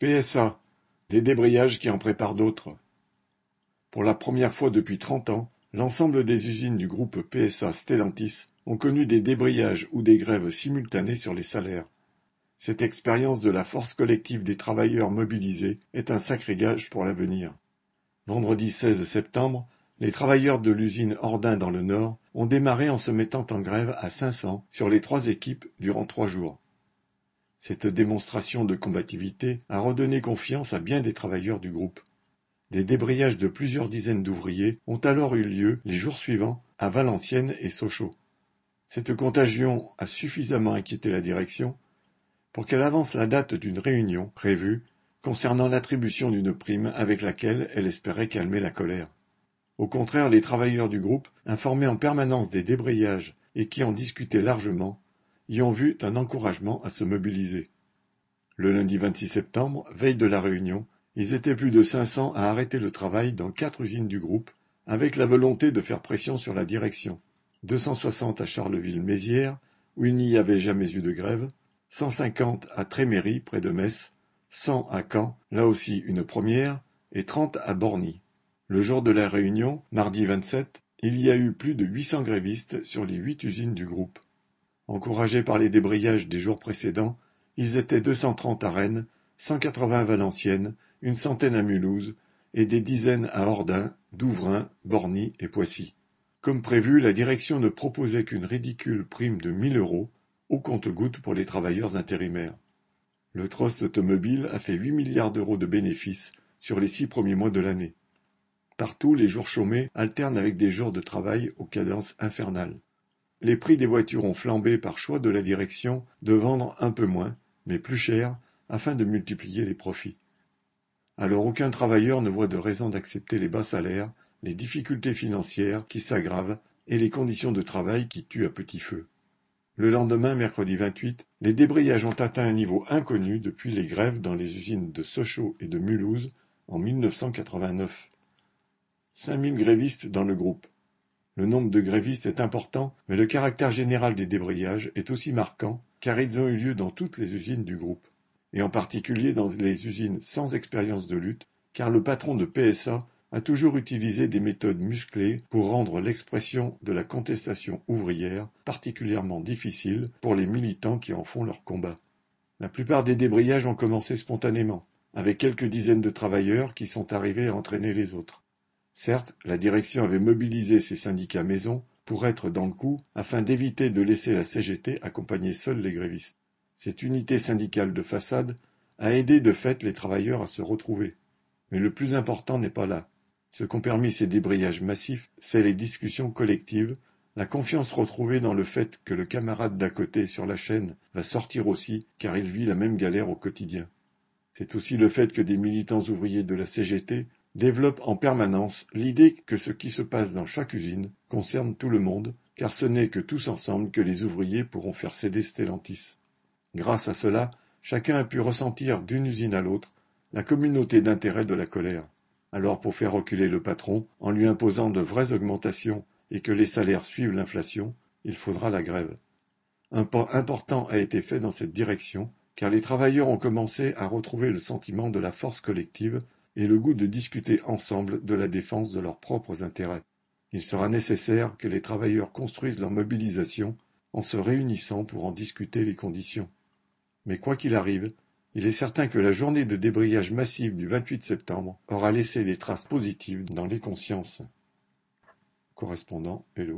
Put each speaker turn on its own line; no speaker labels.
PSA, des débrayages qui en préparent d'autres. Pour la première fois depuis trente ans, l'ensemble des usines du groupe PSA Stellantis ont connu des débrayages ou des grèves simultanées sur les salaires. Cette expérience de la force collective des travailleurs mobilisés est un sacré gage pour l'avenir. Vendredi 16 septembre, les travailleurs de l'usine Ordin dans le Nord ont démarré en se mettant en grève à 500 sur les trois équipes durant trois jours. Cette démonstration de combativité a redonné confiance à bien des travailleurs du groupe. Des débrayages de plusieurs dizaines d'ouvriers ont alors eu lieu les jours suivants à Valenciennes et Sochaux. Cette contagion a suffisamment inquiété la direction pour qu'elle avance la date d'une réunion prévue concernant l'attribution d'une prime avec laquelle elle espérait calmer la colère. Au contraire, les travailleurs du groupe, informés en permanence des débrayages et qui en discutaient largement, y ont vu un encouragement à se mobiliser. Le lundi 26 septembre, veille de la réunion, ils étaient plus de 500 à arrêter le travail dans quatre usines du groupe, avec la volonté de faire pression sur la direction. 260 à Charleville-Mézières, où il n'y avait jamais eu de grève, 150 à Tréméry, près de Metz, 100 à Caen, là aussi une première, et 30 à Borny. Le jour de la réunion, mardi 27, il y a eu plus de 800 grévistes sur les huit usines du groupe. Encouragés par les débrayages des jours précédents, ils étaient 230 à Rennes, 180 à Valenciennes, une centaine à Mulhouse et des dizaines à Ordin, Douvrin, Borny et Poissy. Comme prévu, la direction ne proposait qu'une ridicule prime de 1000 euros au compte-gouttes pour les travailleurs intérimaires. Le trust automobile a fait 8 milliards d'euros de bénéfices sur les six premiers mois de l'année. Partout, les jours chômés alternent avec des jours de travail aux cadences infernales. Les prix des voitures ont flambé par choix de la direction de vendre un peu moins, mais plus cher, afin de multiplier les profits. Alors aucun travailleur ne voit de raison d'accepter les bas salaires, les difficultés financières qui s'aggravent et les conditions de travail qui tuent à petit feu. Le lendemain, mercredi 28, les débrayages ont atteint un niveau inconnu depuis les grèves dans les usines de Sochaux et de Mulhouse en 1989. 5000 grévistes dans le groupe. Le nombre de grévistes est important, mais le caractère général des débrayages est aussi marquant, car ils ont eu lieu dans toutes les usines du groupe, et en particulier dans les usines sans expérience de lutte, car le patron de PSA a toujours utilisé des méthodes musclées pour rendre l'expression de la contestation ouvrière particulièrement difficile pour les militants qui en font leur combat. La plupart des débrayages ont commencé spontanément, avec quelques dizaines de travailleurs qui sont arrivés à entraîner les autres. Certes, la direction avait mobilisé ses syndicats maison pour être dans le coup afin d'éviter de laisser la CGT accompagner seuls les grévistes. Cette unité syndicale de façade a aidé de fait les travailleurs à se retrouver. Mais le plus important n'est pas là. Ce qu'ont permis ces débrayages massifs, c'est les discussions collectives, la confiance retrouvée dans le fait que le camarade d'à côté sur la chaîne va sortir aussi car il vit la même galère au quotidien. C'est aussi le fait que des militants ouvriers de la CGT développe en permanence l'idée que ce qui se passe dans chaque usine concerne tout le monde, car ce n'est que tous ensemble que les ouvriers pourront faire céder Stellantis. Grâce à cela, chacun a pu ressentir d'une usine à l'autre la communauté d'intérêt de la colère. Alors pour faire reculer le patron, en lui imposant de vraies augmentations et que les salaires suivent l'inflation, il faudra la grève. Un pas important a été fait dans cette direction, car les travailleurs ont commencé à retrouver le sentiment de la force collective et le goût de discuter ensemble de la défense de leurs propres intérêts. Il sera nécessaire que les travailleurs construisent leur mobilisation en se réunissant pour en discuter les conditions. Mais quoi qu'il arrive, il est certain que la journée de débrayage massif du 28 septembre aura laissé des traces positives dans les consciences. Correspondant Hello.